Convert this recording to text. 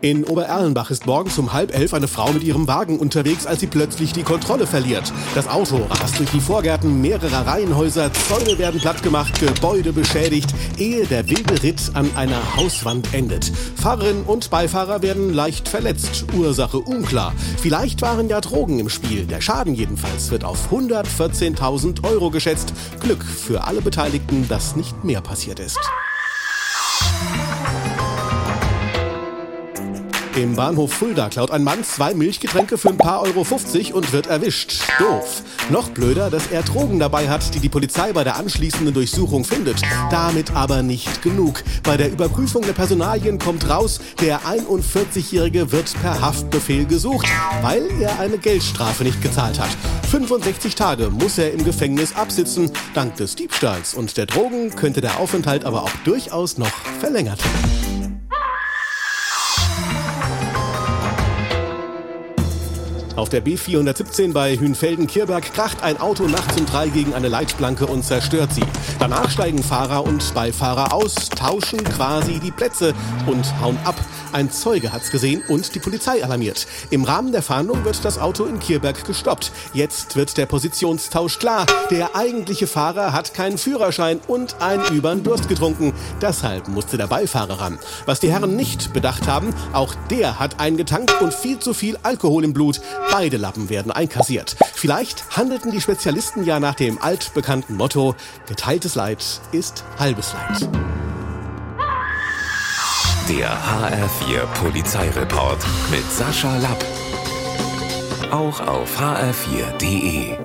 In Obererlenbach ist morgens um halb elf eine Frau mit ihrem Wagen unterwegs, als sie plötzlich die Kontrolle verliert. Das Auto rast durch die Vorgärten mehrerer Reihenhäuser, Zäune werden plattgemacht, Gebäude beschädigt, ehe der wilde Ritt an einer Hauswand endet. Fahrerin und Beifahrer werden leicht verletzt, Ursache unklar. Vielleicht waren ja Drogen im Spiel. Der Schaden jedenfalls wird auf 114.000 Euro geschätzt. Glück für alle Beteiligten, dass nicht mehr passiert ist. Im Bahnhof Fulda klaut ein Mann zwei Milchgetränke für ein paar Euro 50 und wird erwischt. Doof. Noch blöder, dass er Drogen dabei hat, die die Polizei bei der anschließenden Durchsuchung findet. Damit aber nicht genug. Bei der Überprüfung der Personalien kommt raus, der 41-Jährige wird per Haftbefehl gesucht, weil er eine Geldstrafe nicht gezahlt hat. 65 Tage muss er im Gefängnis absitzen. Dank des Diebstahls und der Drogen könnte der Aufenthalt aber auch durchaus noch verlängert werden. Auf der B417 bei Hünfelden-Kirberg kracht ein Auto nachts um drei gegen eine Leitplanke und zerstört sie. Danach steigen Fahrer und Beifahrer aus, tauschen quasi die Plätze und hauen ab. Ein Zeuge hat's gesehen und die Polizei alarmiert. Im Rahmen der Fahndung wird das Auto in Kirberg gestoppt. Jetzt wird der Positionstausch klar. Der eigentliche Fahrer hat keinen Führerschein und einen übern Durst getrunken. Deshalb musste der Beifahrer ran. Was die Herren nicht bedacht haben, auch der hat eingetankt und viel zu viel Alkohol im Blut. Beide Lappen werden einkassiert. Vielleicht handelten die Spezialisten ja nach dem altbekannten Motto, geteiltes Leid ist halbes Leid. Der HR4 Polizeireport mit Sascha Lapp. Auch auf hr4.de.